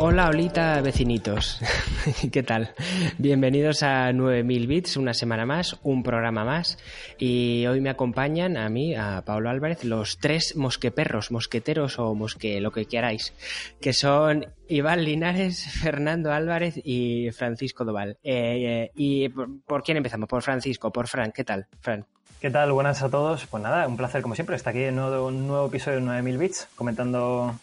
Hola, holita, vecinitos. ¿Qué tal? Bienvenidos a 9000 bits, una semana más, un programa más. Y hoy me acompañan a mí, a Pablo Álvarez, los tres mosqueperros, mosqueteros o mosque, lo que queráis, que son Iván Linares, Fernando Álvarez y Francisco Doval. Eh, eh, ¿Y por, quién empezamos? Por Francisco, por Fran. ¿Qué tal, Fran? ¿Qué tal? Buenas a todos. Pues nada, un placer como siempre estar aquí en un nuevo, un nuevo episodio de 9000 bits, comentando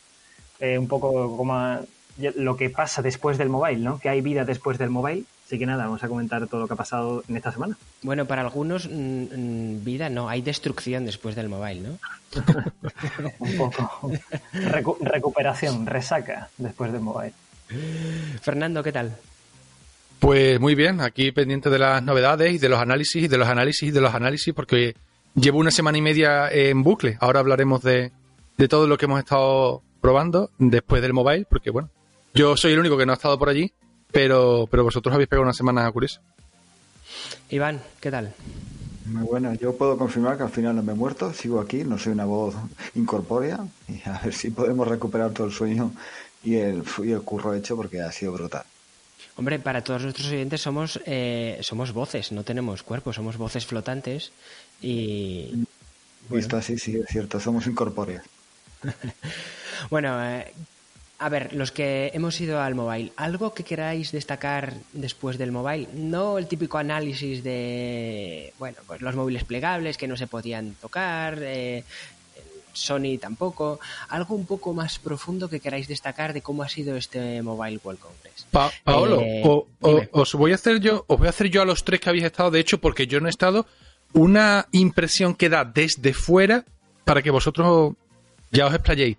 eh, un poco cómo lo que pasa después del mobile, ¿no? Que hay vida después del mobile. Así que nada, vamos a comentar todo lo que ha pasado en esta semana. Bueno, para algunos, mmm, vida no, hay destrucción después del mobile, ¿no? Un poco. Recu recuperación, resaca después del mobile. Fernando, ¿qué tal? Pues muy bien, aquí pendiente de las novedades y de los análisis y de los análisis y de los análisis, porque llevo una semana y media en bucle. Ahora hablaremos de, de todo lo que hemos estado probando después del mobile, porque bueno, yo soy el único que no ha estado por allí, pero, pero vosotros habéis pegado una semana curiosa. Iván, ¿qué tal? Muy bueno, yo puedo confirmar que al final no me he muerto, sigo aquí, no soy una voz incorpórea y a ver si podemos recuperar todo el sueño y el, y el curro hecho porque ha sido brutal. Hombre, para todos nuestros oyentes somos, eh, somos voces, no tenemos cuerpo, somos voces flotantes y... Visto bueno. así, sí, es cierto, somos incorpóreas. bueno, eh, a ver, los que hemos ido al mobile, ¿algo que queráis destacar después del mobile? No el típico análisis de, bueno, pues los móviles plegables que no se podían tocar, eh, Sony tampoco, algo un poco más profundo que queráis destacar de cómo ha sido este Mobile World Congress. Pa Paolo, eh, o, o, os voy a hacer yo, os voy a hacer yo a los tres que habéis estado, de hecho, porque yo no he estado, una impresión que da desde fuera para que vosotros ya os explayéis.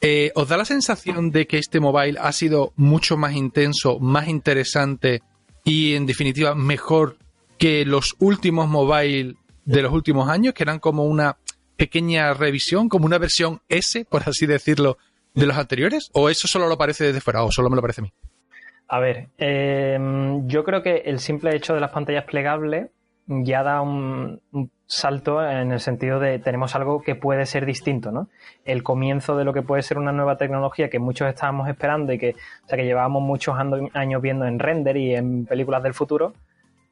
Eh, ¿Os da la sensación de que este mobile ha sido mucho más intenso, más interesante y, en definitiva, mejor que los últimos mobile de los últimos años, que eran como una pequeña revisión, como una versión S, por así decirlo, de los anteriores? ¿O eso solo lo parece desde fuera o solo me lo parece a mí? A ver, eh, yo creo que el simple hecho de las pantallas plegables ya da un, un, salto en el sentido de tenemos algo que puede ser distinto, ¿no? El comienzo de lo que puede ser una nueva tecnología que muchos estábamos esperando y que, o sea, que llevábamos muchos años viendo en render y en películas del futuro,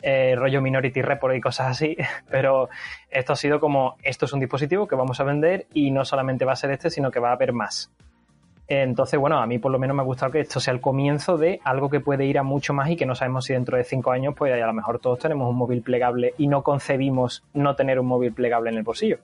eh, rollo Minority Report y cosas así, pero esto ha sido como, esto es un dispositivo que vamos a vender y no solamente va a ser este, sino que va a haber más. Entonces, bueno, a mí por lo menos me ha gustado que esto sea el comienzo de algo que puede ir a mucho más y que no sabemos si dentro de cinco años, pues a lo mejor todos tenemos un móvil plegable y no concebimos no tener un móvil plegable en el bolsillo.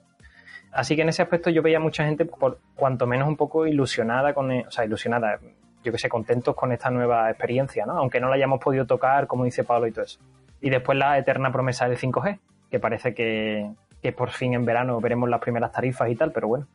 Así que en ese aspecto yo veía mucha gente, por cuanto menos un poco ilusionada con, o sea, ilusionada, yo que sé, contentos con esta nueva experiencia, ¿no? Aunque no la hayamos podido tocar, como dice Pablo y todo eso. Y después la eterna promesa del 5G, que parece que, que por fin en verano veremos las primeras tarifas y tal, pero bueno.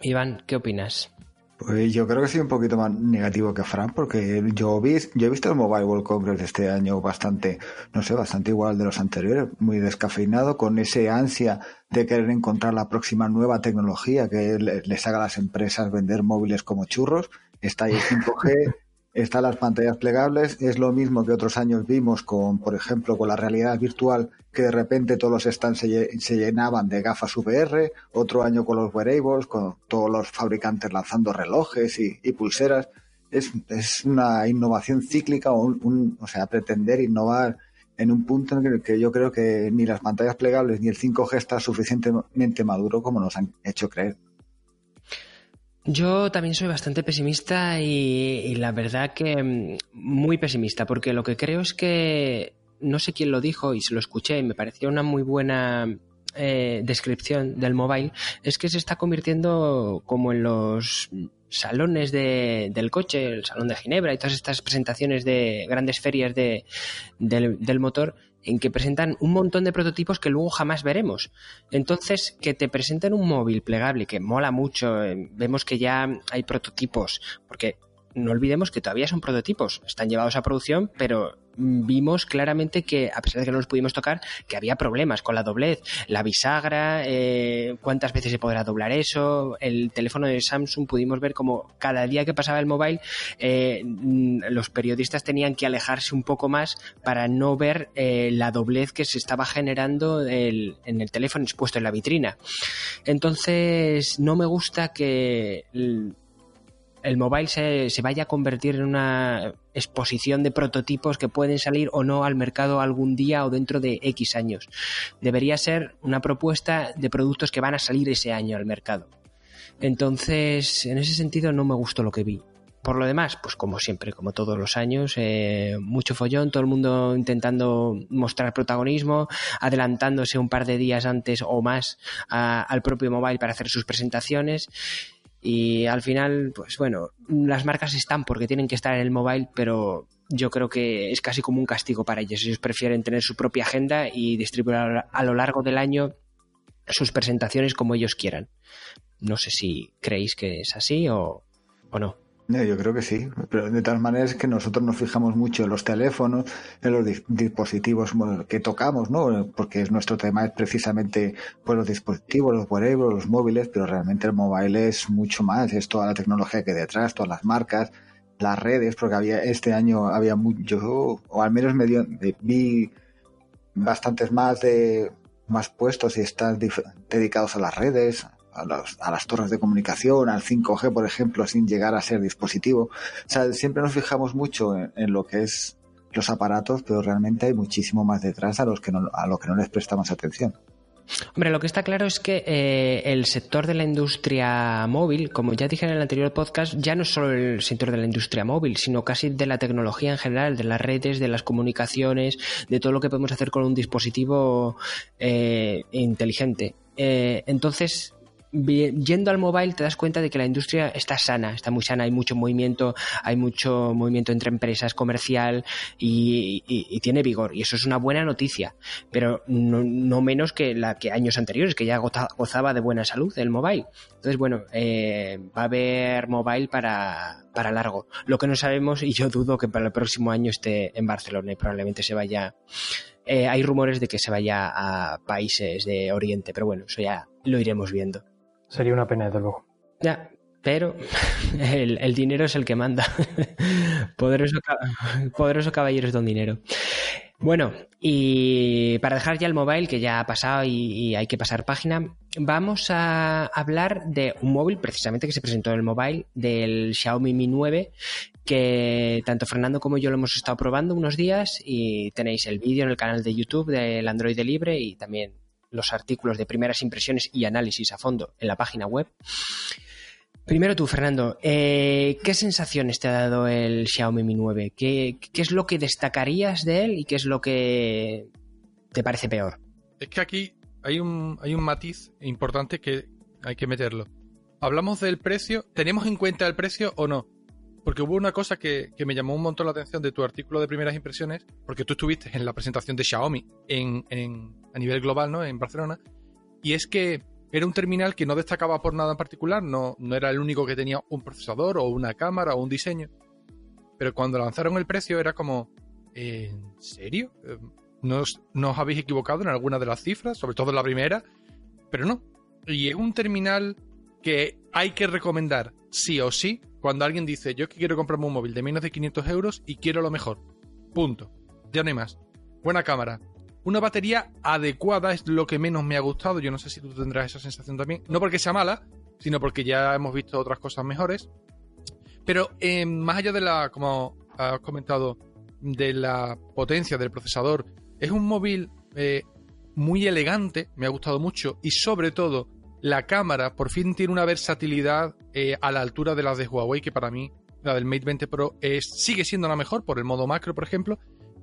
Iván, ¿qué opinas? Pues yo creo que soy un poquito más negativo que Fran, porque yo, he visto el Mobile World Congress este año bastante, no sé, bastante igual de los anteriores, muy descafeinado, con ese ansia de querer encontrar la próxima nueva tecnología que les haga a las empresas vender móviles como churros. Está ahí el 5G, están las pantallas plegables, es lo mismo que otros años vimos con, por ejemplo, con la realidad virtual, que de repente todos los stands se, llenaban de gafas VR, otro año con los wearables, con todos los fabricantes lanzando relojes y, pulseras. Es, una innovación cíclica, o, un, o sea, pretender innovar en un punto en el que yo creo que ni las pantallas plegables ni el 5G está suficientemente maduro como nos han hecho creer. Yo también soy bastante pesimista y, y, la verdad que muy pesimista, porque lo que creo es que no sé quién lo dijo y se lo escuché y me pareció una muy buena eh, descripción del mobile, es que se está convirtiendo como en los salones de, del coche, el salón de Ginebra y todas estas presentaciones de grandes ferias de, del, motor, en que presentan un montón de prototipos que luego jamás veremos. Entonces, que te presenten un móvil plegable que mola mucho, eh, vemos que ya hay prototipos, porque no olvidemos que todavía son prototipos, están llevados a producción, pero vimos claramente que, a pesar de que no los pudimos tocar, que había problemas con la doblez, la bisagra, eh, cuántas veces se podrá doblar eso, el teléfono de Samsung pudimos ver como cada día que pasaba el mobile eh, los periodistas tenían que alejarse un poco más para no ver eh, la doblez que se estaba generando en el teléfono expuesto en la vitrina. Entonces, no me gusta que el mobile se, se, vaya a convertir en una exposición de prototipos que pueden salir o no al mercado algún día o dentro de X años. Debería ser una propuesta de productos que van a salir ese año al mercado. Entonces, en ese sentido no me gustó lo que vi. Por lo demás, pues como siempre, como todos los años, eh, mucho follón, todo el mundo intentando mostrar protagonismo, adelantándose un par de días antes o más al propio mobile para hacer sus presentaciones y al final, pues bueno, las marcas están porque tienen que estar en el mobile, pero yo creo que es casi como un castigo para ellos. Ellos prefieren tener su propia agenda y distribuir a lo largo del año sus presentaciones como ellos quieran. No sé si creéis que es así o, o no. Yo creo que sí, pero de tal manera es que nosotros nos fijamos mucho en los teléfonos, en los dispositivos que tocamos, ¿no? Porque nuestro tema es precisamente pues, los dispositivos, los wearables, los móviles, pero realmente el mobile es mucho más, es toda la tecnología que hay detrás, todas las marcas, las redes, porque había este año había mucho, o al menos medio, vi bastantes más de más puestos y están dedicados a las redes, a, las torres de comunicación, al 5G, por ejemplo, sin llegar a ser dispositivo. O sea, siempre nos fijamos mucho en, lo que es los aparatos, pero realmente hay muchísimo más detrás a los que no, a lo que no les prestamos atención. Hombre, lo que está claro es que eh, el sector de la industria móvil, como ya dije en el anterior podcast, ya no es solo el sector de la industria móvil, sino casi de la tecnología en general, de las redes, de las comunicaciones, de todo lo que podemos hacer con un dispositivo eh, inteligente. Eh, entonces, yendo al mobile te das cuenta de que la industria está sana, está muy sana, hay mucho movimiento, hay mucho movimiento entre empresas, comercial y, tiene vigor. Y eso es una buena noticia, pero no, menos que la que años anteriores, que ya gozaba de buena salud el mobile. Entonces, bueno, eh, va a haber mobile para, para largo. Lo que no sabemos, y yo dudo que para el próximo año esté en Barcelona y probablemente se vaya. Eh, hay rumores de que se vaya a países de Oriente, pero bueno, eso ya lo iremos viendo. Sería una pena, desde luego. Ya, pero el, dinero es el que manda. poderoso, poderoso caballeros don dinero. Bueno, y para dejar ya el mobile, que ya ha pasado y, hay que pasar página, vamos a hablar de un móvil, precisamente que se presentó en el mobile, del Xiaomi Mi 9, que tanto Fernando como yo lo hemos estado probando unos días y tenéis el vídeo en el canal de YouTube del Android Libre y también los artículos de primeras impresiones y análisis a fondo en la página web. Primero tú, Fernando, eh, ¿qué sensaciones te ha dado el Xiaomi Mi 9? ¿Qué, es lo que destacarías de él y qué es lo que te parece peor? Es que aquí hay un, hay un matiz importante que hay que meterlo. Hablamos del precio, ¿tenemos en cuenta el precio o no? Porque hubo una cosa que, me llamó un montón la atención de tu artículo de primeras impresiones, porque tú estuviste en la presentación de Xiaomi en, a nivel global, ¿no? En Barcelona, y es que era un terminal que no destacaba por nada en particular, no, no era el único que tenía un procesador o una cámara o un diseño. Pero cuando lanzaron el precio era como, ¿en serio? ¿Nos, ¿Nos habéis equivocado en alguna de las cifras? Sobre todo en la primera. Pero no. Y es un terminal que hay que recomendar sí o sí cuando alguien dice, yo quiero comprarme un móvil de menos de 500 euros y quiero lo mejor. Punto. Ya no hay más. Buena cámara. Una batería adecuada es lo que menos me ha gustado. Yo no sé si tú tendrás esa sensación también. No porque sea mala, sino porque ya hemos visto otras cosas mejores. Pero eh, más allá de la, como has comentado, de la potencia del procesador, es un móvil eh, muy elegante, me ha gustado mucho y sobre todo la cámara por fin tiene una versatilidad eh, a la altura de las de Huawei, que para mí la del Mate 20 Pro es, sigue siendo la mejor por el modo macro, por ejemplo,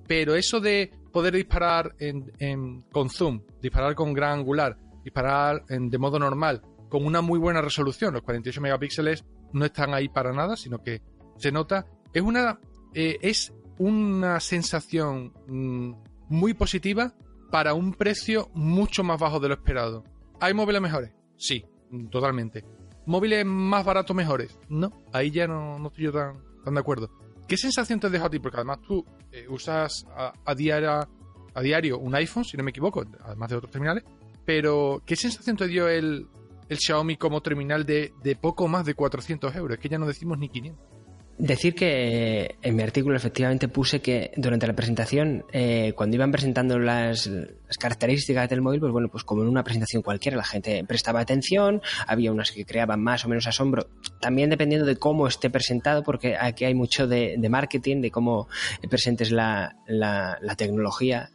pero eso de poder disparar en, con zoom, disparar con gran angular, disparar de modo normal, con una muy buena resolución, los 48 megapíxeles no están ahí para nada, sino que se nota, es una, eh, es una sensación mm, muy positiva para un precio mucho más bajo de lo esperado. ¿Hay móviles mejores? Sí, totalmente. ¿Móviles más baratos mejores? No, ahí ya no, no estoy yo tan, tan, de acuerdo. ¿Qué sensación te deja a ti? Porque además tú eh, usas a, diario, a diario un iPhone, si no me equivoco, además de otros terminales, pero ¿qué sensación te dio el, el Xiaomi como terminal de, de poco más de 400 euros? Es que ya no decimos ni 500. Decir que eh, en mi artículo efectivamente puse que durante la presentación, eh, cuando iban presentando las, características del móvil, pues bueno, pues como en una presentación cualquiera, la gente prestaba atención, había unas que creaban más o menos asombro, también dependiendo de cómo esté presentado, porque aquí hay mucho de, marketing, de cómo presentes la, la, la tecnología.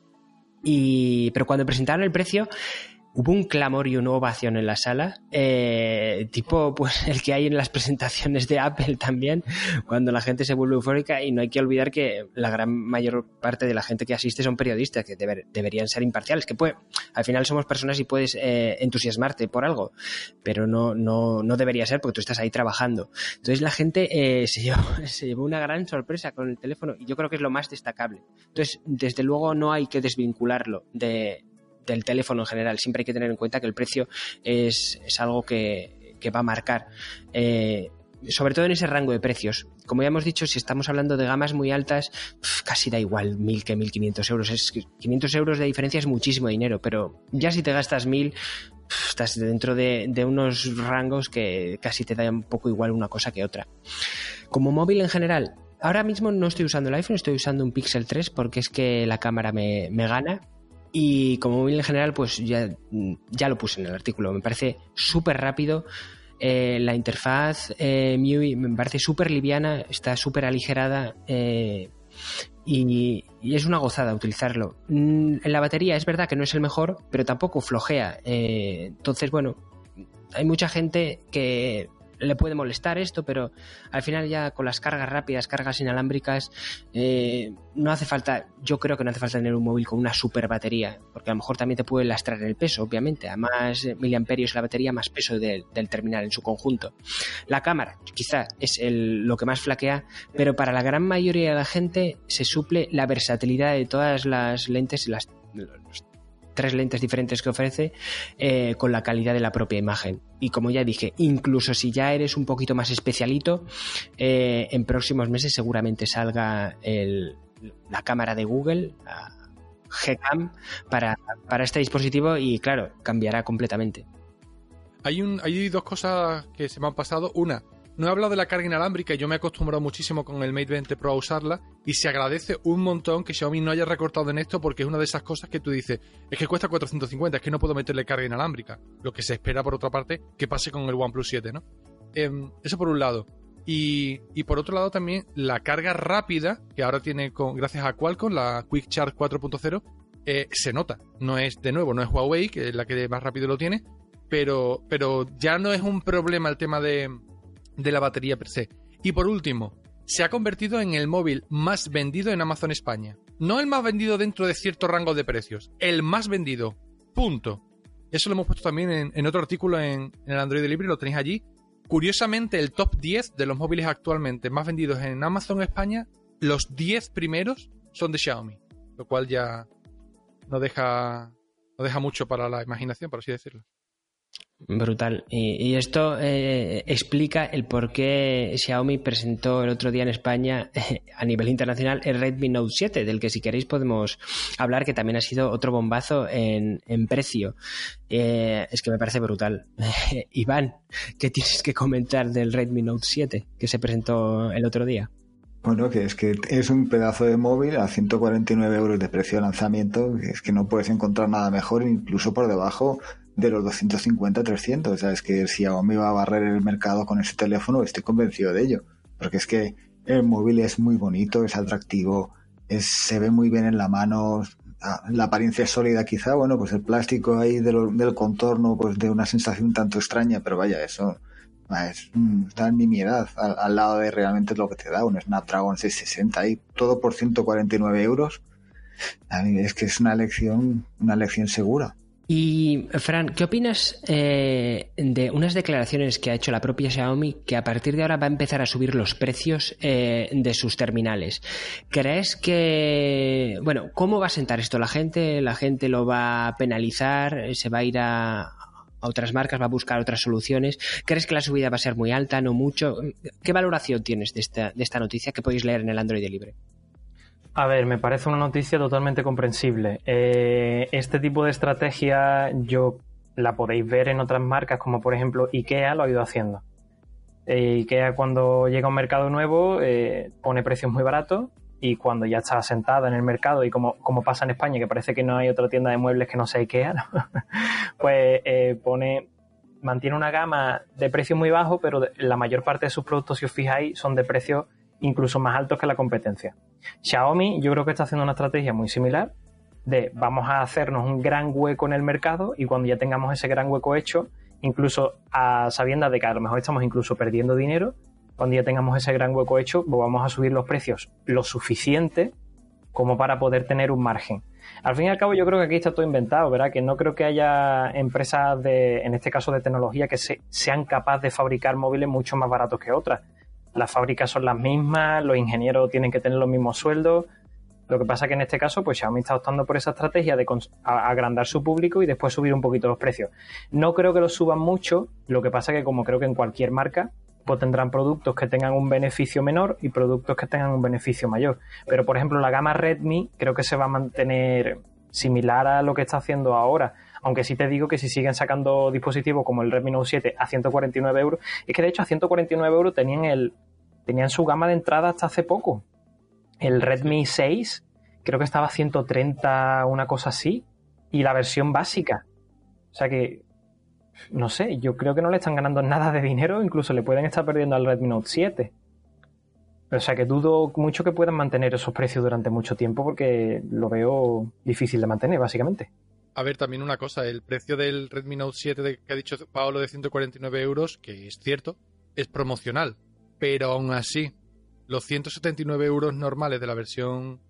Y, pero cuando presentaron el precio, hubo un clamor y una ovación en la sala, eh, tipo pues el que hay en las presentaciones de Apple también, cuando la gente se vuelve eufórica y no hay que olvidar que la gran mayor parte de la gente que asiste son periodistas que deberían ser imparciales, que puede, al final somos personas y puedes eh, entusiasmarte por algo, pero no, no, no debería ser porque tú estás ahí trabajando. Entonces la gente eh, se, llevó, se llevó una gran sorpresa con el teléfono y yo creo que es lo más destacable. Entonces, desde luego no hay que desvincularlo de, del teléfono en general. Siempre hay que tener en cuenta que el precio es, algo que, va a marcar. Eh, sobre todo en ese rango de precios. Como ya hemos dicho, si estamos hablando de gamas muy altas, casi da igual 1.000 que 1.500 euros. Es, 500 euros de diferencia es muchísimo dinero, pero ya si te gastas 1.000, estás dentro de, de, unos rangos que casi te da un poco igual una cosa que otra. Como móvil en general, ahora mismo no estoy usando el iPhone, estoy usando un Pixel 3 porque es que la cámara me, me gana y como móvil en general, pues ya, ya lo puse en el artículo. Me parece súper rápido. Eh, la interfaz eh, me parece súper liviana, está súper aligerada eh, y, es una gozada utilizarlo. Mm, la batería es verdad que no es el mejor, pero tampoco flojea. entonces, bueno, hay mucha gente que le puede molestar esto, pero al final ya con las cargas rápidas, cargas inalámbricas, eh, no hace falta, yo creo que no hace falta tener un móvil con una super batería, porque a lo mejor también te puede lastrar el peso, obviamente, a más miliamperios la batería, más peso del terminal en su conjunto. La cámara, quizá es lo que más flaquea, pero para la gran mayoría de la gente se suple la versatilidad de todas las lentes, las, tres lentes diferentes que ofrece eh, con la calidad de la propia imagen. Y como ya dije, incluso si ya eres un poquito más especialito, eh, en próximos meses seguramente salga la cámara de Google, Gcam, para, para este dispositivo y claro, cambiará completamente. Hay, un, hay dos cosas que se me han pasado. Una, no he hablado de la carga inalámbrica y yo me he acostumbrado muchísimo con el Mate 20 Pro a usarla y se agradece un montón que Xiaomi no haya recortado en esto porque es una de esas cosas que tú dices, es que cuesta 450, es que no puedo meterle carga inalámbrica. Lo que se espera por otra parte que pase con el OnePlus 7, ¿no? Em, eso por un lado. Y, por otro lado también la carga rápida que ahora tiene con, gracias a Qualcomm, la Quick Charge 4.0, eh, se nota. No es, de nuevo, no es Huawei, que es la que más rápido lo tiene, pero, pero ya no es un problema el tema de, de la batería per se. Y por último, se ha convertido en el móvil más vendido en Amazon España. No el más vendido dentro de cierto rango de precios, el más vendido. Punto. Eso lo hemos puesto también en, otro artículo en, el Android Libre, lo tenéis allí. Curiosamente, el top 10 de los móviles actualmente más vendidos en Amazon España, los 10 primeros son de Xiaomi, lo cual ya no deja, no deja mucho para la imaginación, por así decirlo. Brutal. Y, esto eh, explica el por qué Xiaomi presentó el otro día en España a nivel internacional el Redmi Note 7, del que si queréis podemos hablar, que también ha sido otro bombazo en, precio. Eh, es que me parece brutal. Iván, ¿qué tienes que comentar del Redmi Note 7 que se presentó el otro día? Bueno, que es que es un pedazo de móvil a 149 euros de precio de lanzamiento, es que no puedes encontrar nada mejor, incluso por debajo de los 250 300. O sea, es que si Xiaomi va a barrer el mercado con ese teléfono, estoy convencido de ello. Porque es que el móvil es muy bonito, es atractivo, es, se ve muy bien en la mano, ah, la apariencia es sólida quizá, bueno, pues el plástico ahí del contorno, pues de una sensación tanto extraña, pero vaya, eso es, está en nimiedad al, al, lado de realmente lo que te da un Snapdragon 660 y todo por 149 euros. A mí es que es una lección, una lección segura. Y, Fran, ¿qué opinas eh, de unas declaraciones que ha hecho la propia Xiaomi que a partir de ahora va a empezar a subir los precios eh, de sus terminales? ¿Crees que, bueno, cómo va a sentar esto la gente? ¿La gente lo va a penalizar? ¿Se va a ir a, otras marcas? ¿Va a buscar otras soluciones? ¿Crees que la subida va a ser muy alta, no mucho? ¿Qué valoración tienes de esta, de esta noticia que podéis leer en el Android Libre? A ver, me parece una noticia totalmente comprensible. Eh, este tipo de estrategia yo la podéis ver en otras marcas, como por ejemplo IKEA lo ha ido haciendo. Eh, IKEA cuando llega a un mercado nuevo eh, pone precios muy baratos y cuando ya está sentada en el mercado y como, como, pasa en España, que parece que no hay otra tienda de muebles que no sea IKEA, pues pone mantiene una gama de precios muy bajos, pero la mayor parte de sus productos, si os fijáis, son de precios incluso más altos que la competencia. Xiaomi yo creo que está haciendo una estrategia muy similar de vamos a hacernos un gran hueco en el mercado y cuando ya tengamos ese gran hueco hecho, incluso a sabiendas de que a lo mejor estamos incluso perdiendo dinero, cuando ya tengamos ese gran hueco hecho, pues vamos a subir los precios lo suficiente como para poder tener un margen. Al fin y al cabo, yo creo que aquí está todo inventado, ¿verdad? Que no creo que haya empresas de, en este caso de tecnología, que sean capaces de fabricar móviles mucho más baratos que otras las fábricas son las mismas, los ingenieros tienen que tener los mismos sueldos. Lo que pasa que en este caso, pues Xiaomi está optando por esa estrategia de agrandar su público y después subir un poquito los precios. No creo que los suban mucho, lo que pasa que como creo que en cualquier marca, pues tendrán productos que tengan un beneficio menor y productos que tengan un beneficio mayor. Pero por ejemplo, la gama Redmi creo que se va a mantener similar a lo que está haciendo ahora. Aunque sí te digo que si siguen sacando dispositivos como el Redmi Note 7 a 149 euros, es que de hecho a 149 euros tenían, el, tenían su gama de entrada hasta hace poco. El Redmi 6 creo que estaba a 130, una cosa así, y la versión básica. O sea que, no sé, yo creo que no le están ganando nada de dinero, incluso le pueden estar perdiendo al Redmi Note 7. O sea que dudo mucho que puedan mantener esos precios durante mucho tiempo porque lo veo difícil de mantener, básicamente. A ver, también una cosa, el precio del Redmi Note 7 que ha dicho Paolo de 149 euros, que es cierto, es promocional. Pero aún así, los 179 euros normales de la versión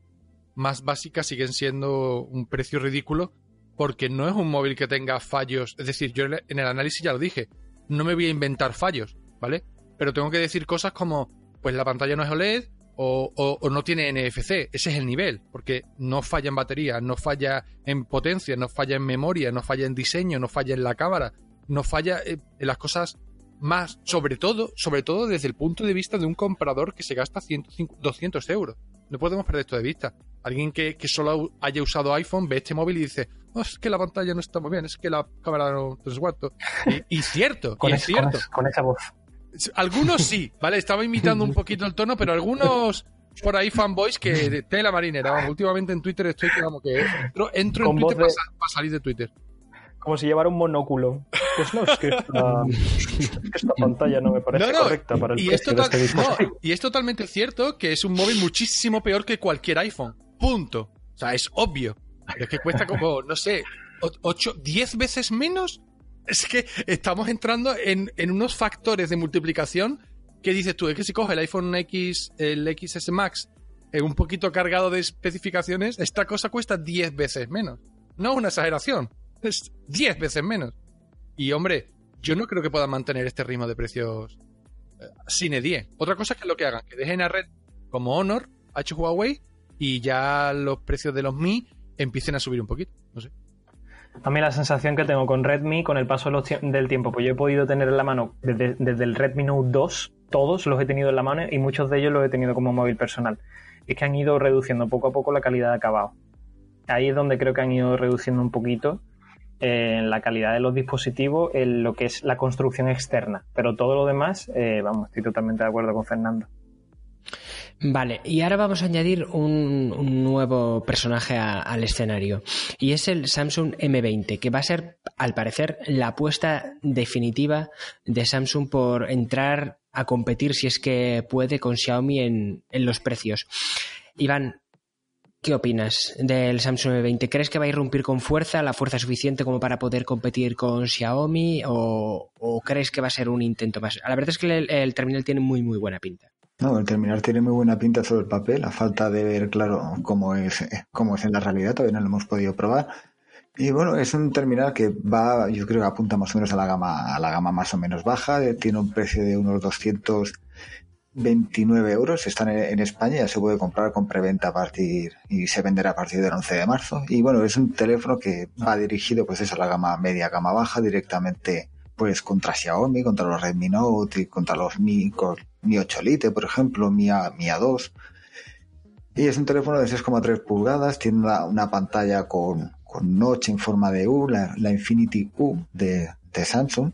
más básica siguen siendo un precio ridículo porque no es un móvil que tenga fallos. Es decir, yo en el análisis ya lo dije, no me voy a inventar fallos, ¿vale? Pero tengo que decir cosas como, pues la pantalla no es OLED, o, no tiene NFC. Ese es el nivel, porque no falla en batería, no falla en potencia, no falla en memoria, no falla en diseño, no falla en la cámara, no falla en las cosas más, sobre todo, sobre todo desde el punto de vista de un comprador que se gasta 200 euros. No podemos perder esto de vista. Alguien que, solo haya usado iPhone ve este móvil y dice, oh, es que la pantalla no está muy bien, es que la cámara no te Y, y cierto, con, es cierto. con esa voz. Algunos sí, ¿vale? Estaba imitando un poquito el tono, pero algunos por ahí fanboys que la marinera. últimamente en Twitter estoy como que entro, entro en Twitter para, salir de Twitter. Como si llevara un monóculo. Pues no, es que esta, pantalla no me parece correcta para el y precio es este Y es totalmente cierto que es un móvil muchísimo peor que cualquier iPhone. Punto. O sea, es obvio. es que cuesta como, no sé, 8, 10 veces menos es que estamos entrando en, unos factores de multiplicación que dices tú, es que si coge el iPhone X, el XS Max, un poquito cargado de especificaciones, esta cosa cuesta 10 veces menos. No es una exageración, es 10 veces menos. Y hombre, yo no creo que puedan mantener este ritmo de precios eh, sin E10. Otra cosa es que lo que hagan, que dejen a red como Honor, H Huawei, y ya los precios de los Mi empiecen a subir un poquito. A mí la sensación que tengo con Redmi con el paso del tiempo, pues yo he podido tener en la mano desde, el Redmi Note 2, todos los he tenido en la mano y muchos de ellos los he tenido como móvil personal. Es que han ido reduciendo poco a poco la calidad de acabado. Ahí es donde creo que han ido reduciendo un poquito en eh, la calidad de los dispositivos, en lo que es la construcción externa. Pero todo lo demás, eh, vamos, estoy totalmente de acuerdo con Fernando. Vale, y ahora vamos a añadir un, nuevo personaje al escenario y es el Samsung M20, que va a ser, al parecer, la apuesta definitiva de Samsung por entrar a competir, si es que puede, con Xiaomi en, los precios. Iván, ¿qué opinas del Samsung M20? ¿Crees que va a irrumpir con fuerza, la fuerza suficiente como para poder competir con Xiaomi o, crees que va a ser un intento más? La verdad es que el terminal tiene muy, muy buena pinta. No, el terminal tiene muy buena pinta sobre el papel, a falta de ver, claro, cómo es, cómo es en la realidad, todavía no lo hemos podido probar. Y bueno, es un terminal que va, yo creo que apunta más o menos a la gama, a la gama más o menos baja, tiene un precio de unos 229 euros, está en, España, ya se puede comprar con preventa a partir y se venderá a partir del 11 de marzo. Y bueno, es un teléfono que va dirigido pues eso, a la gama media, gama baja, directamente pues contra Xiaomi, contra los Redmi Note y contra los Mi, Mi 8 Lite, por ejemplo, Mi, A, Mi A2. Y es un teléfono de 6,3 pulgadas, tiene una, pantalla con, con en forma de U, la, la Infinity U de, de Samsung.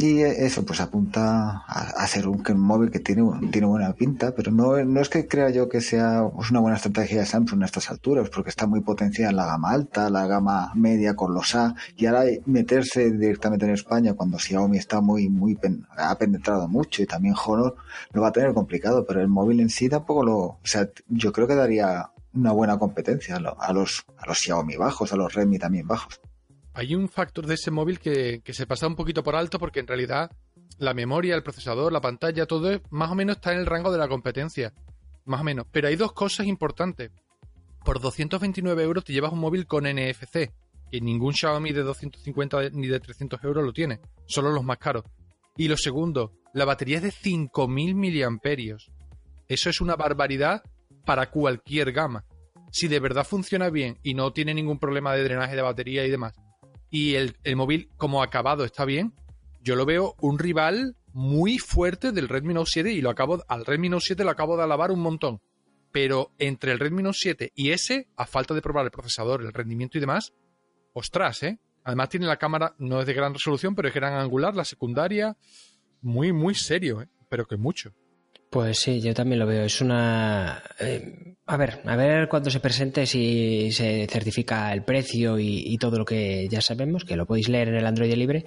Y eso pues apunta a, ser un, móvil que tiene, tiene buena pinta, pero no, no es que crea yo que sea una buena estrategia de Samsung a estas alturas, porque está muy potenciada en la gama alta, la gama media con los A, y ahora meterse directamente en España cuando Xiaomi está muy, muy, ha penetrado mucho y también Honor lo va a tener complicado, pero el móvil en sí tampoco lo, o sea, yo creo que daría una buena competencia a los, a los Xiaomi bajos, a los Redmi también bajos. Hay un factor de ese móvil que, se pasa un poquito por alto porque en realidad la memoria, el procesador, la pantalla, todo más o menos está en el rango de la competencia. Más o menos. Pero hay dos cosas importantes. Por 229 euros te llevas un móvil con NFC, que ningún Xiaomi de 250 ni de 300 euros lo tiene. Solo los más caros. Y lo segundo, la batería es de 5.000 miliamperios. Eso es una barbaridad para cualquier gama. Si de verdad funciona bien y no tiene ningún problema de drenaje de batería y demás, y el, móvil como acabado está bien, yo lo veo un rival muy fuerte del Redmi Note 7 y lo acabo al Redmi Note 7 lo acabo de alabar un montón. Pero entre el Redmi Note 7 y ese, a falta de probar el procesador, el rendimiento y demás, ostras, ¿eh? Además tiene la cámara, no es de gran resolución, pero es gran angular, la secundaria, muy, muy serio, ¿eh? Pero que mucho. Pues sí, yo también lo veo. Es una. Eh, a ver, a ver cuando se presente si se certifica el precio y, todo lo que ya sabemos, que lo podéis leer en el Android libre.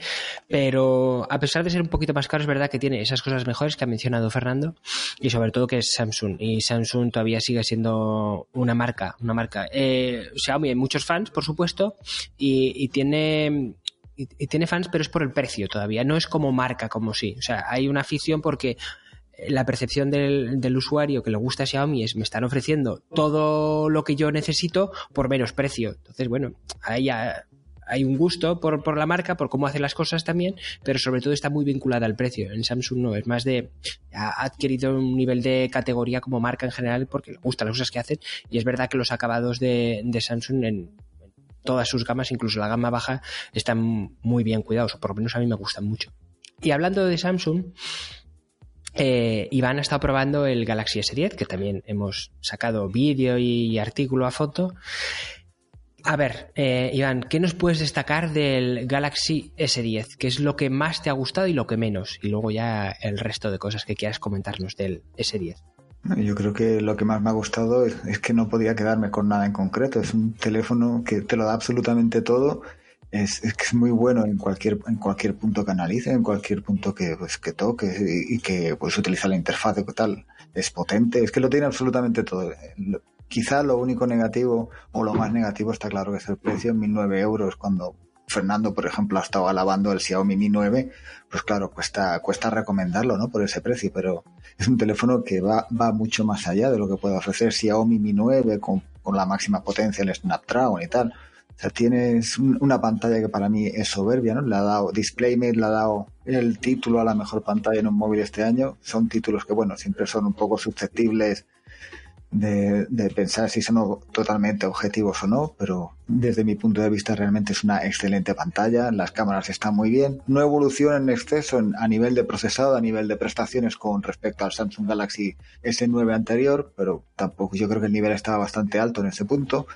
Pero a pesar de ser un poquito más caro, es verdad que tiene esas cosas mejores que ha mencionado Fernando y sobre todo que es Samsung. Y Samsung todavía sigue siendo una marca, una marca. Eh, Xiaomi hay muchos fans, por supuesto, y, tiene y, tiene fans, pero es por el precio todavía. No es como marca, como sí. O sea, hay una afición porque la percepción del, usuario que le gusta Xiaomi es me están ofreciendo todo lo que yo necesito por menos precio. Entonces, bueno, ahí hay un gusto por, por, la marca, por cómo hace las cosas también, pero sobre todo está muy vinculada al precio. En Samsung no, es más de. ha adquirido un nivel de categoría como marca en general porque le gustan las cosas que hacen y es verdad que los acabados de, de Samsung en todas sus gamas, incluso la gama baja, están muy bien cuidados, o por lo menos a mí me gustan mucho. Y hablando de Samsung, eh, Iván ha estado probando el Galaxy S10, que también hemos sacado vídeo y artículo a foto. A ver, eh, Iván, ¿qué nos puedes destacar del Galaxy S10? ¿Qué es lo que más te ha gustado y lo que menos? Y luego ya el resto de cosas que quieras comentarnos del S10. Yo creo que lo que más me ha gustado es, que no podía quedarme con nada en concreto. Es un teléfono que te lo da absolutamente todo es, es, que es muy bueno en cualquier en cualquier punto que analice, en cualquier punto que pues que toque y, que pues utiliza la interfaz y tal. Es potente, es que lo tiene absolutamente todo. Quizá lo único negativo o lo más negativo está claro que es el precio, 1.009 euros cuando Fernando, por ejemplo, ha estado alabando el Xiaomi Mi 9, pues claro, cuesta, cuesta recomendarlo, ¿no? Por ese precio, pero es un teléfono que va, va mucho más allá de lo que puede ofrecer Xiaomi Mi 9 con, con la máxima potencia, el Snapdragon y tal sea, tienes una pantalla que para mí es soberbia, ¿no? Le ha dado, DisplayMate le ha dado el título a la mejor pantalla en un móvil este año. Son títulos que, bueno, siempre son un poco susceptibles de, pensar si son totalmente objetivos o no, pero desde mi punto de vista realmente es una excelente pantalla, las cámaras están muy bien, no evoluciona en exceso a nivel de procesado, a nivel de prestaciones con respecto al Samsung Galaxy S9 anterior, pero tampoco yo creo que el nivel estaba bastante alto en ese punto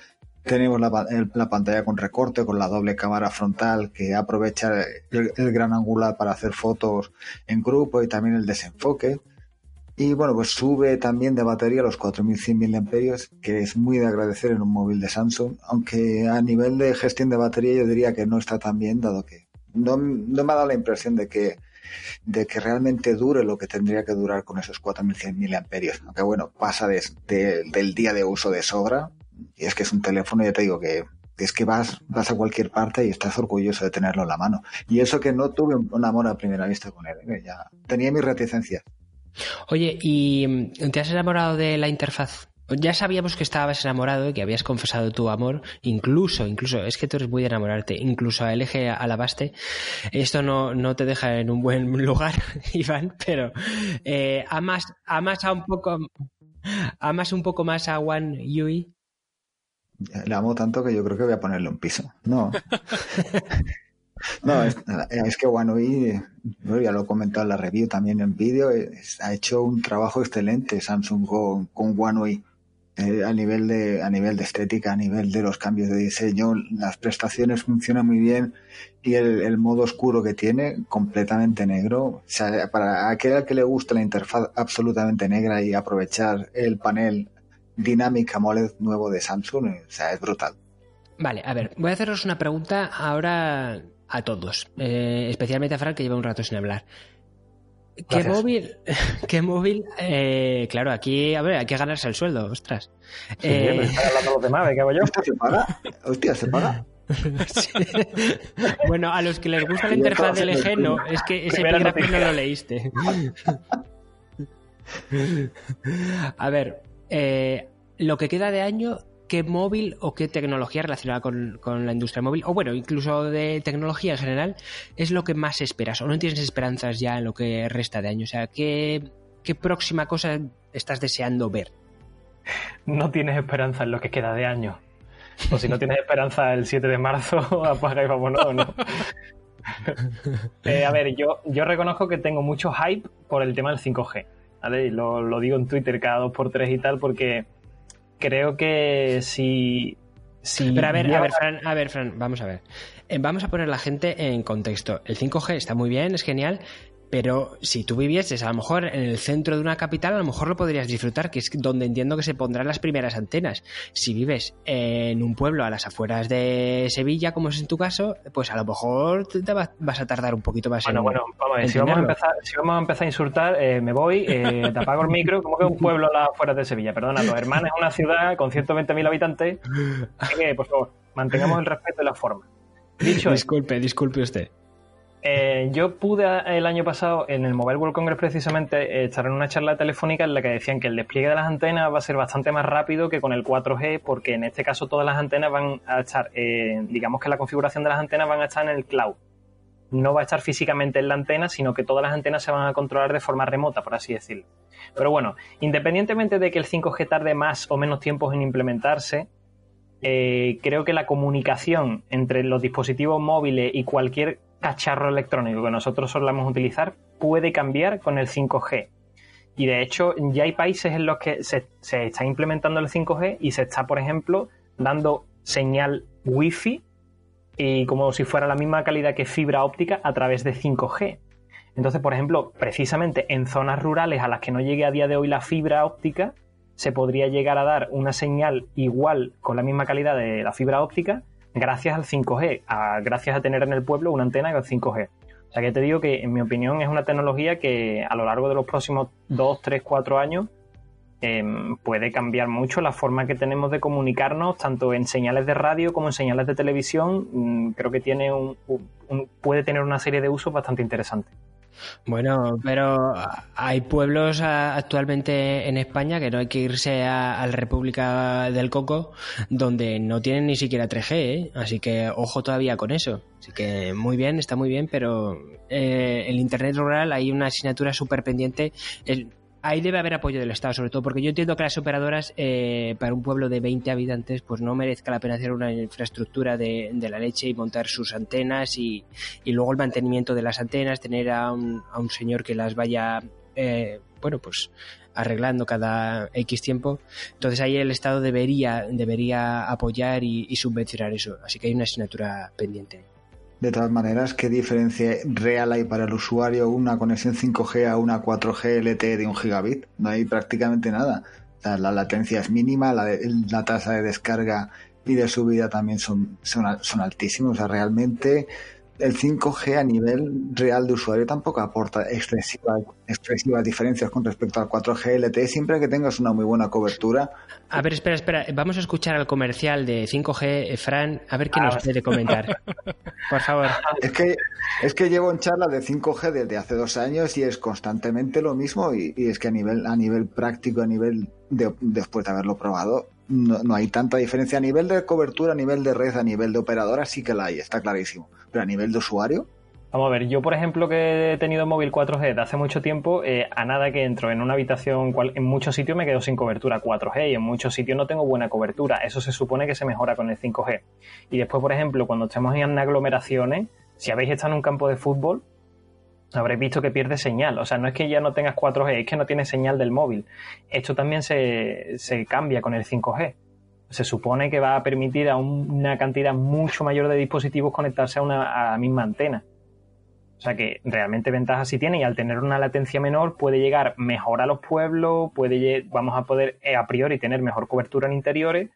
tenemos la, pantalla con recorte, con la doble cámara frontal que aprovecha el, gran angular para hacer fotos en grupo y también el desenfoque. Y bueno, pues sube también de batería los 4100 mAh, que es muy de agradecer en un móvil de Samsung, aunque a nivel de gestión de batería yo diría que no está tan bien, dado que no, me ha dado la impresión de que de que realmente dure lo que tendría que durar con esos 4100 mAh. Aunque bueno, pasa del día de uso de sobra, y es que es un teléfono, ya te digo, que es que vas, vas a cualquier parte y estás orgulloso de tenerlo en la mano. Y eso que no tuve un, amor a primera vista con él, ya tenía mis reticencias. Oye, ¿y mm, te has enamorado de la interfaz? ya sabíamos que estabas enamorado y que habías confesado tu amor, incluso, incluso, es que tú eres muy de enamorarte, incluso a LG Alabaste. Esto no, no te deja en un buen lugar, Iván, pero eh, amas, amas a un poco, amas un poco más a One Yui. Le amo tanto que yo creo que voy a ponerle un piso. No. No, es, que OneUI, ya lo he comentado en la review también en vídeo, ha hecho un trabajo excelente Samsung con, con OneUI. Eh, a nivel de a nivel de estética, a nivel de los cambios de diseño, las prestaciones funcionan muy bien y el, modo oscuro que tiene, completamente negro. O sea, para aquel que le gusta la interfaz absolutamente negra y aprovechar el panel dinámica AMOLED nuevo de Samsung, o sea, es brutal. Vale, a ver, voy a haceros una pregunta ahora a todos, eh, especialmente a Frank que lleva un rato sin hablar. ¿Qué móvil? ¿Qué móvil? Eh, claro, aquí, a ver, hay que ganarse el sueldo, ostras. Sí, eh... hablando los demás, ¿qué hago yo? ¿Se paga? Hostia, ¿se paga? Bueno, a los que les gusta la interfaz del LG, no, es que ese epígrafe no lo leíste. a ver, eh, lo que queda de año qué móvil o qué tecnología relacionada con, la industria móvil, o bueno, incluso de tecnología en general, es lo que más esperas, o no tienes esperanzas ya en lo que resta de año. O sea, ¿qué, qué próxima cosa estás deseando ver? No tienes esperanza en lo que queda de año. O si no tienes esperanza el 7 de marzo, apaga y vámonos, ¿no? Eh, a ver, yo, yo reconozco que tengo mucho hype por el tema del 5G. ¿Vale? lo, lo digo en Twitter cada dos por tres y tal, porque creo que si... si Pero a ver, a ver, Fran, a ver, Fran, vamos a ver. Eh, vamos a poner la gente en contexto. El 5G está muy bien, es genial, pero si tú vivieses a lo mejor en el centro de una capital, a lo mejor lo podrías disfrutar, que es donde entiendo que se pondrán las primeras antenas. Si vives en un pueblo a las afueras de Sevilla, como es en tu caso, pues a lo mejor te vas a tardar un poquito más bueno, Bueno, vamos a ver, si vamos a, empezar, si vamos a empezar a insultar, eh, me voy, eh, te apago el micro, como que un pueblo a las afueras de Sevilla. Perdona, los hermanos es una ciudad con 120.000 habitantes. Que, por favor, mantengamos el respeto y la forma. Dicho disculpe, disculpe usted. Eh, yo pude el año pasado en el Mobile World Congress precisamente estar en una charla telefónica en la que decían que el despliegue de las antenas va a ser bastante más rápido que con el 4G porque en este caso todas las antenas van a estar, eh, digamos que la configuración de las antenas van a estar en el cloud. No va a estar físicamente en la antena, sino que todas las antenas se van a controlar de forma remota, por así decirlo. Pero bueno, independientemente de que el 5G tarde más o menos tiempo en implementarse, eh, creo que la comunicación entre los dispositivos móviles y cualquier cacharro electrónico que nosotros solemos utilizar puede cambiar con el 5G. Y de hecho ya hay países en los que se, está implementando el 5G y se está, por ejemplo, dando señal Wi-Fi y como si fuera la misma calidad que fibra óptica a través de 5G. Entonces, por ejemplo, precisamente en zonas rurales a las que no llegue a día de hoy la fibra óptica, se podría llegar a dar una señal igual con la misma calidad de la fibra óptica gracias al 5G, gracias a tener en el pueblo una antena con 5G. O sea que te digo que, en mi opinión, es una tecnología que a lo largo de los próximos 2, 3, 4 años em, puede cambiar mucho la forma que tenemos de comunicarnos, tanto en señales de radio como en señales de televisión. Mm, creo que tiene un, puede tener una serie de usos bastante interesantes. Bueno, pero hay pueblos actualmente en España que no hay que irse a, la República del Coco donde no tienen ni siquiera 3G, ¿eh? así que ojo todavía con eso. Así que muy bien, está muy bien, pero eh, el Internet rural hay una asignatura súper pendiente ahí debe haber apoyo del Estado, sobre todo porque yo entiendo que las operadoras eh, para un pueblo de 20 habitantes pues no merezca la pena hacer una infraestructura de, la leche y montar sus antenas y, luego el mantenimiento de las antenas, tener a un, a un señor que las vaya, eh, bueno, pues arreglando cada X tiempo. Entonces ahí el Estado debería, debería apoyar y subvencionar eso. Así que hay una asignatura pendiente. De todas maneras, ¿qué diferencia real hay para el usuario una conexión 5G a una 4G LTE de un gigabit? No hay prácticamente nada. la latencia es mínima, la, tasa de descarga y de subida también son, son, son altísimos. O sea, realmente el 5G a nivel real de usuario tampoco aporta excesivas, excesivas diferencias con respecto al 4G LTE, siempre que tengas una muy buena cobertura. A ver, espera, espera, vamos a escuchar al comercial de 5G, eh, Fran, a ver qué nos ah. puede comentar. Por favor. Es que, es que llevo en charla de 5G desde hace dos años y es constantemente lo mismo y, es que a nivel, a nivel práctico, a nivel después de haberlo probado, no, hay tanta diferencia a nivel de cobertura, a nivel de red, a nivel de operadora, sí que la hay, está clarísimo. Pero a nivel de usuario. Vamos a ver, yo por ejemplo que he tenido móvil 4G de hace mucho tiempo, eh, a nada que entro en una habitación, en muchos sitios me quedo sin cobertura 4G y en muchos sitios no tengo buena cobertura. Eso se supone que se mejora con el 5G. Y después, por ejemplo, cuando estemos en aglomeraciones, si habéis estado en un campo de fútbol, habréis visto que pierde señal. O sea, no es que ya no tengas 4G, es que no tiene señal del móvil. Esto también se, cambia con el 5G. Se supone que va a permitir a una cantidad mucho mayor de dispositivos conectarse a, una, la misma antena. O sea que realmente ventajas sí tiene y al tener una latencia menor puede llegar mejor a los pueblos, puede, vamos a poder eh, a priori tener mejor cobertura en interiores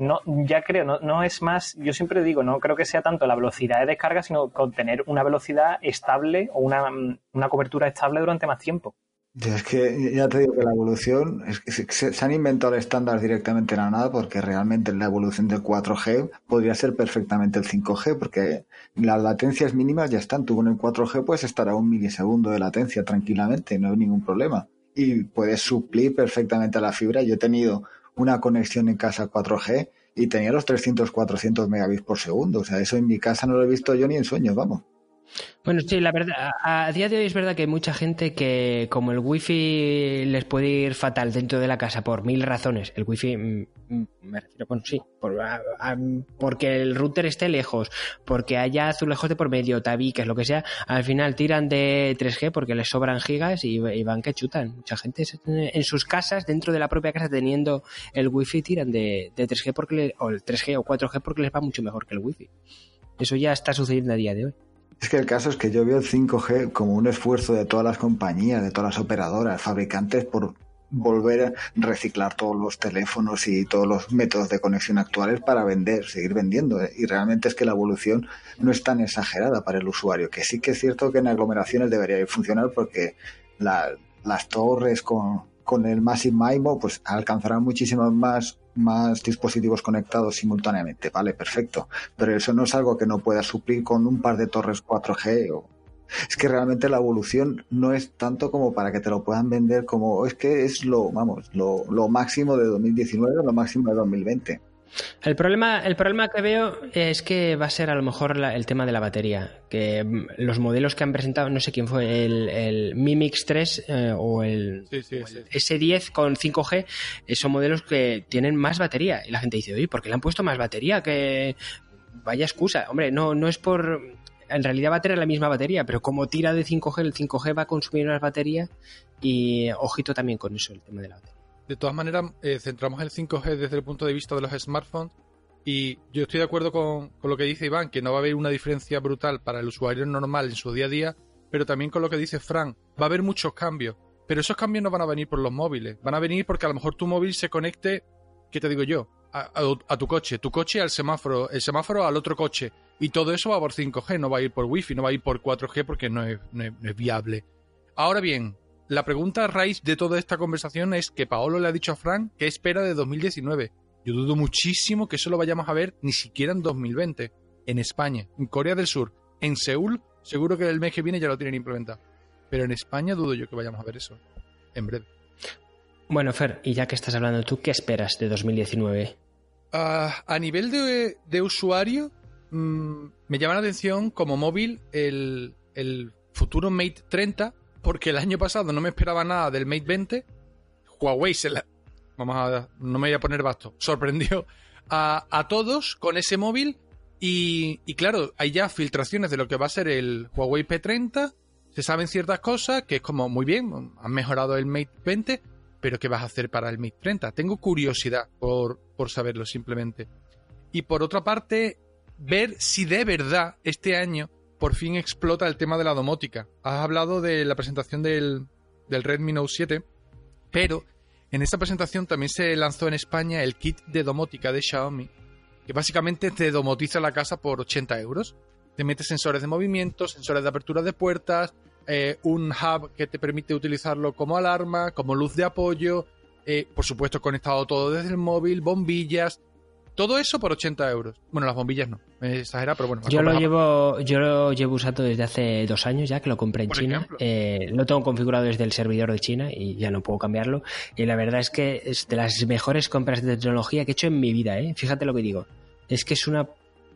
no, ya creo, no, no, es más, yo siempre digo, no creo que sea tanto la velocidad de descarga, sino con tener una velocidad estable o una, una cobertura estable durante más tiempo. Es que ya te digo que la evolución, se, han inventado el estándar directamente en la nada porque realmente la evolución del 4G podría ser perfectamente el 5G porque las latencias mínimas ya están. Tú con el 4G puedes estar a un milisegundo de latencia tranquilamente, no hay ningún problema. Y puedes suplir perfectamente la fibra. Yo he tenido una conexión en casa 4G y tenía los 300, 400 megabits por segundo. O sea, eso en mi casa no lo he visto yo ni en sueños, vamos. Bueno, sí, la verdad, a, día de hoy es verdad que hay mucha gente que como el wifi les puede ir fatal dentro de la casa por mil razones, el wifi, mm, mm, me refiero, bueno, sí, porque el router esté lejos, porque haya azulejos de por medio, tabiques, lo que sea, al final tiran de 3G porque les sobran gigas y, van que chutan. Mucha gente en sus casas, dentro de la propia casa, teniendo el wifi, tiran de, 3G porque o el 3G o 4G porque les va mucho mejor que el wifi. Eso ya está sucediendo a día de hoy. Es que el caso es que yo veo el 5G como un esfuerzo de todas las compañías, de todas las operadoras, fabricantes por volver a reciclar todos los teléfonos y todos los métodos de conexión actuales para vender, seguir vendiendo. Y realmente es que la evolución no es tan exagerada para el usuario, que sí que es cierto que en aglomeraciones debería funcionar porque las torres con, con el Massive MIMO pues alcanzarán muchísimos más más dispositivos conectados simultáneamente, vale, perfecto. Pero eso no es algo que no pueda suplir con un par de torres 4G o es que realmente la evolución no es tanto como para que te lo puedan vender como es que es lo, vamos, lo, lo máximo de 2019, lo máximo de 2020. El problema, el problema que veo es que va a ser a lo mejor el tema de la batería. Que mm, los modelos que han presentado, no sé quién fue, el, el Mi Mix 3 eh, o el, S10 con 5G, eh, son modelos que tienen más batería. Y la gente dice, oye, ¿por qué le han puesto más batería? Que vaya excusa. Hombre, no, no es por. En realidad va a tener la misma batería, pero como tira de 5G, el 5G va a consumir más batería. Y ojito también con eso, el tema de la batería. De todas maneras, eh, centramos el 5G desde el punto de vista de los smartphones y yo estoy de acuerdo con, lo que dice Iván, que no va a haber una diferencia brutal para el usuario normal en su día a día, pero también con lo que dice Frank, va a haber muchos cambios. Pero esos cambios no van a venir por los móviles, van a venir porque a lo mejor tu móvil se conecte, ¿qué te digo yo? A, tu coche, tu coche al semáforo, el semáforo al otro coche. Y todo eso va por 5G, no va a ir por Wi-Fi, no va a ir por 4G porque no es, no es viable. Ahora bien, la pregunta a raíz de toda esta conversación es que Paolo le ha dicho a Frank que espera de 2019. Yo dudo muchísimo que eso lo vayamos a ver ni siquiera en 2020. En España, en Corea del Sur, en Seúl, seguro que el mes que viene ya lo tienen implementado. Pero en España dudo yo que vayamos a ver eso. En breve. Bueno, Fer, y ya que estás hablando tú, ¿qué esperas de 2019? Ah, a nivel de, usuario, mm, me llama la atención como móvil el, el futuro Mate 30 porque el año pasado no me esperaba nada del Mate 20. Huawei se la. Vamos a. No me voy a poner basto. Sorprendió a, todos con ese móvil. Y, y, claro, hay ya filtraciones de lo que va a ser el Huawei P30. Se saben ciertas cosas que es como muy bien, han mejorado el Mate 20, pero ¿qué vas a hacer para el Mate 30? Tengo curiosidad por, por saberlo simplemente. Y por otra parte, ver si de verdad este año por fin explota el tema de la domótica. Has hablado de la presentación del, Redmi Note 7, pero en esta presentación también se lanzó en España el kit de domótica de Xiaomi, que básicamente te domotiza la casa por 80 euros. Te mete sensores de movimiento, sensores de apertura de puertas, eh, un hub que te permite utilizarlo como alarma, como luz de apoyo, eh, por supuesto conectado todo desde el móvil, bombillas. Todo eso por 80 euros. Bueno, las bombillas no, me exagera, pero bueno. Yo lo, llevo, yo lo llevo usando desde hace dos años ya, que lo compré en China. Eh, lo tengo configurado desde el servidor de China y ya no puedo cambiarlo. Y la verdad es que es de las mejores compras de tecnología que he hecho en mi vida, ¿eh? Fíjate lo que digo. Es que es una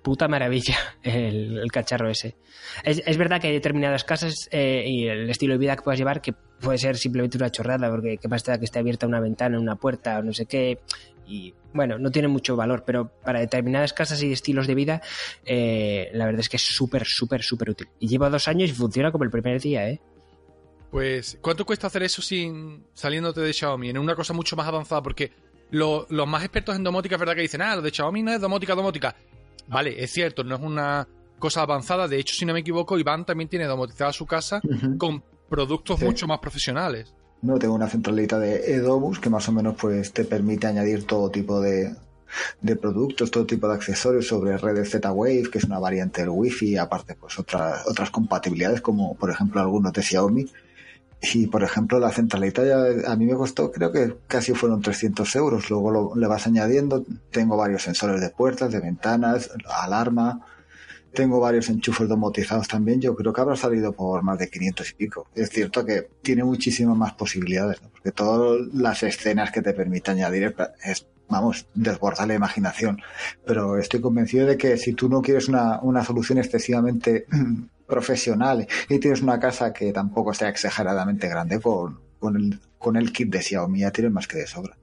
puta maravilla el, cacharro ese. Es, verdad que hay determinadas casas eh, y el estilo de vida que puedas llevar que puede ser simplemente una chorrada, porque qué pasa que esté abierta una ventana, una puerta o no sé qué. Y bueno, no tiene mucho valor, pero para determinadas casas y estilos de vida, eh, la verdad es que es súper, súper, súper útil. Y lleva dos años y funciona como el primer día, ¿eh? Pues, ¿cuánto cuesta hacer eso sin saliéndote de Xiaomi? En una cosa mucho más avanzada, porque los más expertos en domótica es verdad que dicen, ah, lo de Xiaomi no es domótica, domótica. Vale, es cierto, no es una cosa avanzada. De hecho, si no me equivoco, Iván también tiene domotizada su casa con productos mucho más profesionales. No, tengo una centralita de Edobus que más o menos pues te permite añadir todo tipo de, de productos, todo tipo de accesorios sobre redes Z-Wave, que es una variante del Wi-Fi, aparte pues otras, otras compatibilidades como por ejemplo algunos de Xiaomi. Y por ejemplo la centralita ya a mí me costó creo que casi fueron 300 euros, luego le vas añadiendo, tengo varios sensores de puertas, de ventanas, alarma, tengo varios enchufes domotizados también. Yo creo que habrá salido por más de 500 y pico. Es cierto que tiene muchísimas más posibilidades, porque todas las escenas que te permite añadir es, vamos, desbordar la imaginación. Pero estoy convencido de que si tú no quieres una, una solución excesivamente profesional y tienes una casa que tampoco sea exageradamente grande, con, con, el, con el kit de Xiaomi ya tienes más que de sobra.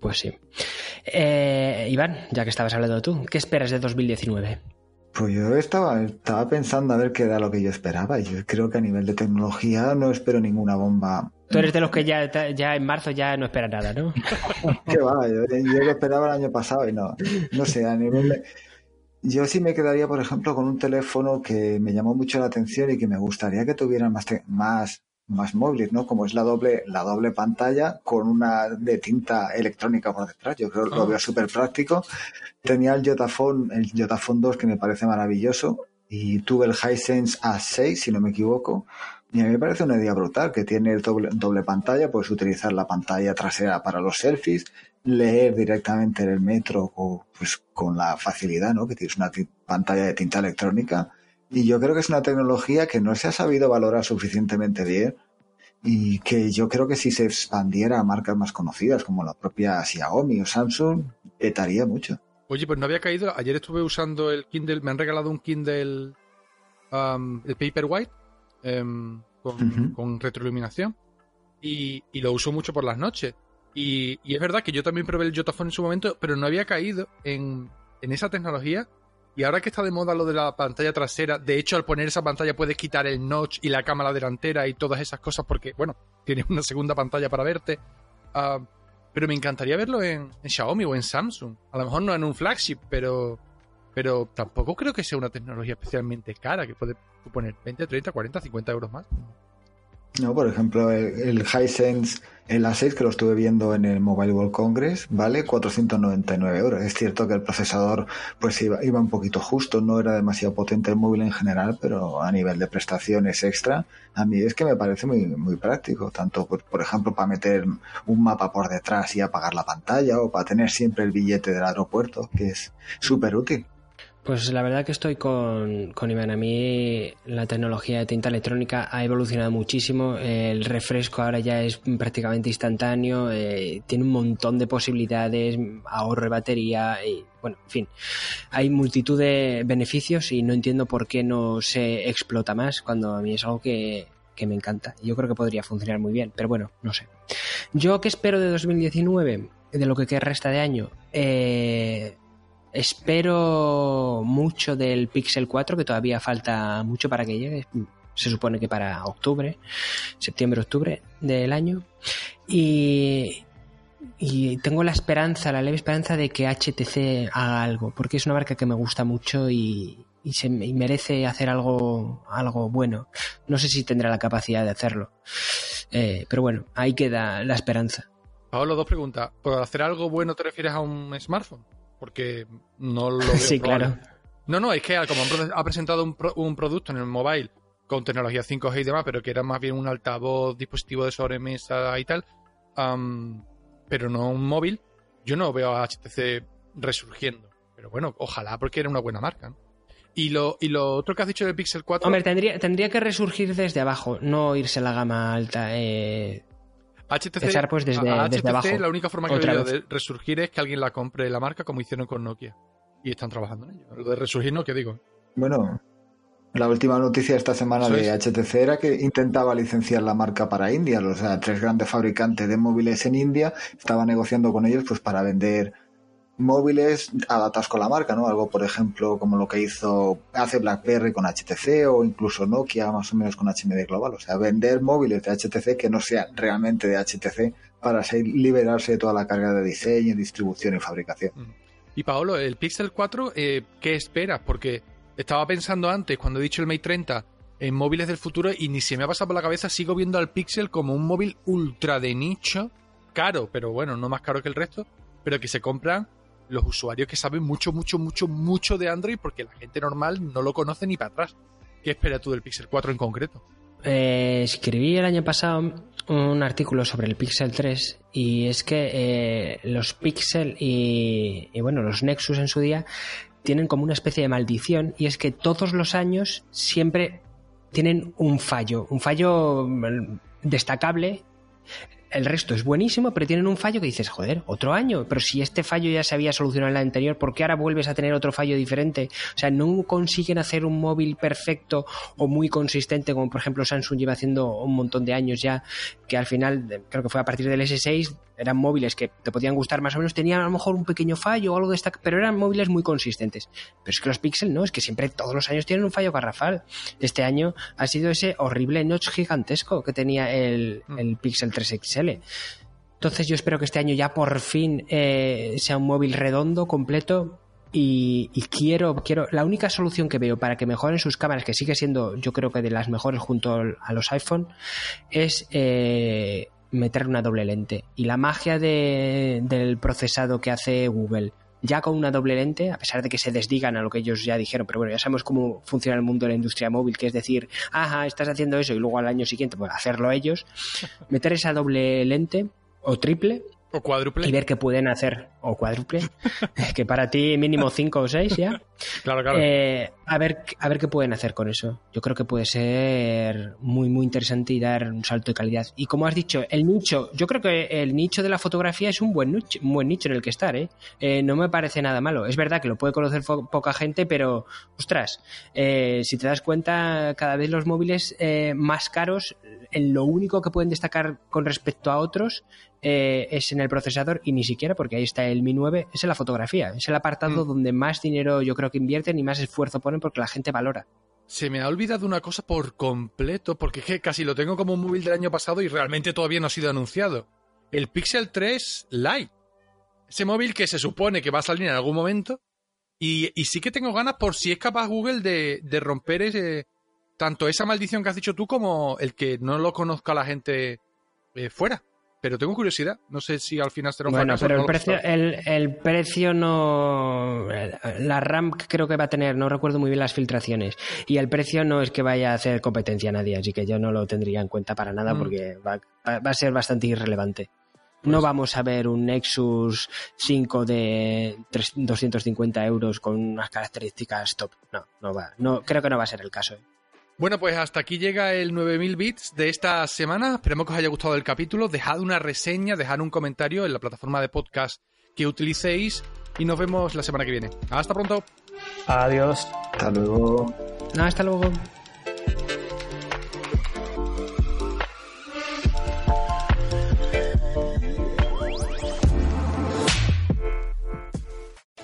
Pues sí. Eh, Iván, ya que estabas hablando tú, ¿qué esperas de 2019? Pues yo estaba, estaba pensando a ver qué era lo que yo esperaba. Y yo creo que a nivel de tecnología no espero ninguna bomba. Tú eres de los que ya, ya en marzo ya no espera nada, ¿no? qué va, yo, lo esperaba el año pasado y no. No sé, a nivel de... Yo sí me quedaría, por ejemplo, con un teléfono que me llamó mucho la atención y que me gustaría que tuviera más, más más móviles, ¿no? Como es la doble, la doble pantalla con una de tinta electrónica por detrás. Yo creo que lo ah. veo súper práctico. Tenía el Jotaphone, el Jotaphone 2 que me parece maravilloso y tuve el Hisense A6, si no me equivoco. Y a mí me parece una idea brutal, que tiene el doble, doble pantalla, puedes utilizar la pantalla trasera para los selfies, leer directamente en el metro o, pues, con la facilidad, ¿no? Que tienes una pantalla de tinta electrónica y yo creo que es una tecnología que no se ha sabido valorar suficientemente bien y que yo creo que si se expandiera a marcas más conocidas como la propia Xiaomi o Samsung, petaría mucho. Oye, pues no había caído. Ayer estuve usando el Kindle, me han regalado un Kindle, um, el Paperwhite, em, con, retroiluminación, y, lo uso mucho por las noches. Y, es verdad que yo también probé el Jotaphone en su momento, pero no había caído en, en esa tecnología y ahora que está de moda lo de la pantalla trasera, de hecho al poner esa pantalla puedes quitar el notch y la cámara delantera y todas esas cosas porque, bueno, tienes una segunda pantalla para verte. Ah, pero me encantaría verlo en, Xiaomi o en Samsung. A lo mejor no en un flagship, pero, pero tampoco creo que sea una tecnología especialmente cara que puede suponer 20, 30, 40, 50 euros más. No, por ejemplo, el, Hisense, el A6 que lo estuve viendo en el Mobile World Congress, vale 499 euros. Es cierto que el procesador pues iba, iba un poquito justo, no era demasiado potente el móvil en general, pero a nivel de prestaciones extra, a mí es que me parece muy, muy práctico, tanto por, por ejemplo para meter un mapa por detrás y apagar la pantalla o para tener siempre el billete del aeropuerto, que es súper útil. Pues la verdad que estoy con, con Iván. A mí la tecnología de tinta electrónica ha evolucionado muchísimo. El refresco ahora ya es prácticamente instantáneo. Eh, tiene un montón de posibilidades, ahorro de batería. Y, bueno, en fin. Hay multitud de beneficios y no entiendo por qué no se explota más cuando a mí es algo que, que me encanta. Yo creo que podría funcionar muy bien, pero bueno, no sé. ¿Yo qué espero de 2019? De lo que resta de año. Eh, Espero mucho del Pixel 4, que todavía falta mucho para que llegue. Se supone que para octubre, septiembre-octubre del año. Y, tengo la esperanza, la leve esperanza de que HTC haga algo, porque es una marca que me gusta mucho y, y se merece hacer algo, algo bueno. No sé si tendrá la capacidad de hacerlo. Eh, pero bueno, ahí queda la esperanza. Pablo, dos preguntas. ¿Por hacer algo bueno te refieres a un smartphone? Porque no lo veo. sí, claro. No, no, es que como ha presentado un, producto en el mobile con tecnología 5G y demás, pero que era más bien un altavoz, dispositivo de sobremesa y tal, pero no un móvil, yo no veo a HTC resurgiendo. Pero bueno, ojalá porque era una buena marca. Y lo, y lo otro que has dicho de Pixel 4. Hombre, tendría, tendría que resurgir desde abajo, no irse a la gama alta. Eh, HTC, pues desde, HTC, abajo. La única forma que veo de resurgir es que alguien la compre la marca como hicieron con Nokia. Y están trabajando en ello. Lo de resurgir no, ¿qué digo? Bueno, la última noticia esta semana de HTC era que intentaba licenciar la marca para India. O sea, tres grandes fabricantes de móviles en India estaban negociando con ellos pues para vender móviles adaptados con la marca, ¿no? Algo, por ejemplo, como lo que hizo hace BlackBerry con HTC o incluso Nokia más o menos con HMD Global. O sea, vender móviles de HTC que no sean realmente de HTC para así liberarse de toda la carga de diseño, distribución y fabricación. Y Paolo, el Pixel 4, eh, ¿qué esperas? Porque estaba pensando antes, cuando he dicho el Mate 30, en móviles del futuro y ni se me ha pasado por la cabeza, sigo viendo al Pixel como un móvil ultra de nicho, caro, pero bueno, no más caro que el resto, pero que se compran los usuarios que saben mucho, mucho, mucho, mucho de Android porque la gente normal no lo conoce ni para atrás. ¿Qué esperas tú del Pixel 4 en concreto? Eh, escribí el año pasado un artículo sobre el Pixel 3 y es que eh, los Pixel y, y, bueno, los Nexus en su día tienen como una especie de maldición y es que todos los años siempre tienen un fallo, un fallo mm, destacable el resto es buenísimo, pero tienen un fallo que dices, joder, otro año, pero si este fallo ya se había solucionado en el anterior, ¿por qué ahora vuelves a tener otro fallo diferente? O sea, no consiguen hacer un móvil perfecto o muy consistente, como por ejemplo Samsung lleva haciendo un montón de años ya, que al final, creo que fue a partir del S6, eran móviles que te podían gustar más o menos, tenían a lo mejor un pequeño fallo o algo de esta, pero eran móviles muy consistentes. Pero es que los Pixel no, es que siempre todos los años tienen un fallo garrafal. Este año ha sido ese horrible notch gigantesco que tenía el, el Pixel 3 XL. Entonces yo espero que este año ya por fin eh, sea un móvil redondo, completo, y, y, quiero, quiero, la única solución que veo para que mejoren sus cámaras, que sigue siendo yo creo que de las mejores junto a los iPhone, es eh, meter una doble lente. Y la magia de, del procesado que hace Google, ya con una doble lente, a pesar de que se desdigan a lo que ellos ya dijeron, pero bueno, ya sabemos cómo funciona el mundo de la industria móvil, que es decir, ajá, estás haciendo eso y luego al año siguiente, pues hacerlo ellos, meter esa doble lente o triple o cuádruple. Y ver qué pueden hacer. O cuádruple. que para ti mínimo cinco o seis ya. Claro, claro. Eh, a, ver, a ver qué pueden hacer con eso. Yo creo que puede ser muy, muy interesante y dar un salto de calidad. Y como has dicho, el nicho. Yo creo que el nicho de la fotografía es un buen nicho, un buen nicho en el que estar. ¿eh? Eh, no me parece nada malo. Es verdad que lo puede conocer poca gente, pero ostras, eh, si te das cuenta, cada vez los móviles más caros, en lo único que pueden destacar con respecto a otros eh, es en el procesador y ni siquiera porque ahí está el Mi 9, es en la fotografía. Es el apartado mm. donde más dinero yo creo que invierten y más esfuerzo ponen porque la gente valora. Se me ha olvidado una cosa por completo, porque es que casi lo tengo como un móvil del año pasado y realmente todavía no ha sido anunciado. El Pixel 3 Lite. Ese móvil que se supone que va a salir en algún momento. Y, y sí que tengo ganas por si es capaz Google de, de romper ese, tanto esa maldición que has dicho tú como el que no lo conozca la gente eh, fuera. Pero tengo curiosidad. No sé si al final será un Bueno, pero el, precio, el, precio no. La RAM creo que va a tener, no recuerdo muy bien las filtraciones. Y el precio no es que vaya a hacer competencia a nadie, así que yo no lo tendría en cuenta para nada mm. porque va, a ser bastante irrelevante. no pues vamos a ver un Nexus 5 de 250 euros con unas características top. No, no va. No, creo que no va a ser el caso. ¿eh? Bueno, pues hasta aquí llega el 9000 bits de esta semana. Esperemos que os haya gustado el capítulo. Dejad una reseña, dejad un comentario en la plataforma de podcast que utilicéis y nos vemos la semana que viene. Hasta pronto. Adiós. Hasta luego. hasta luego.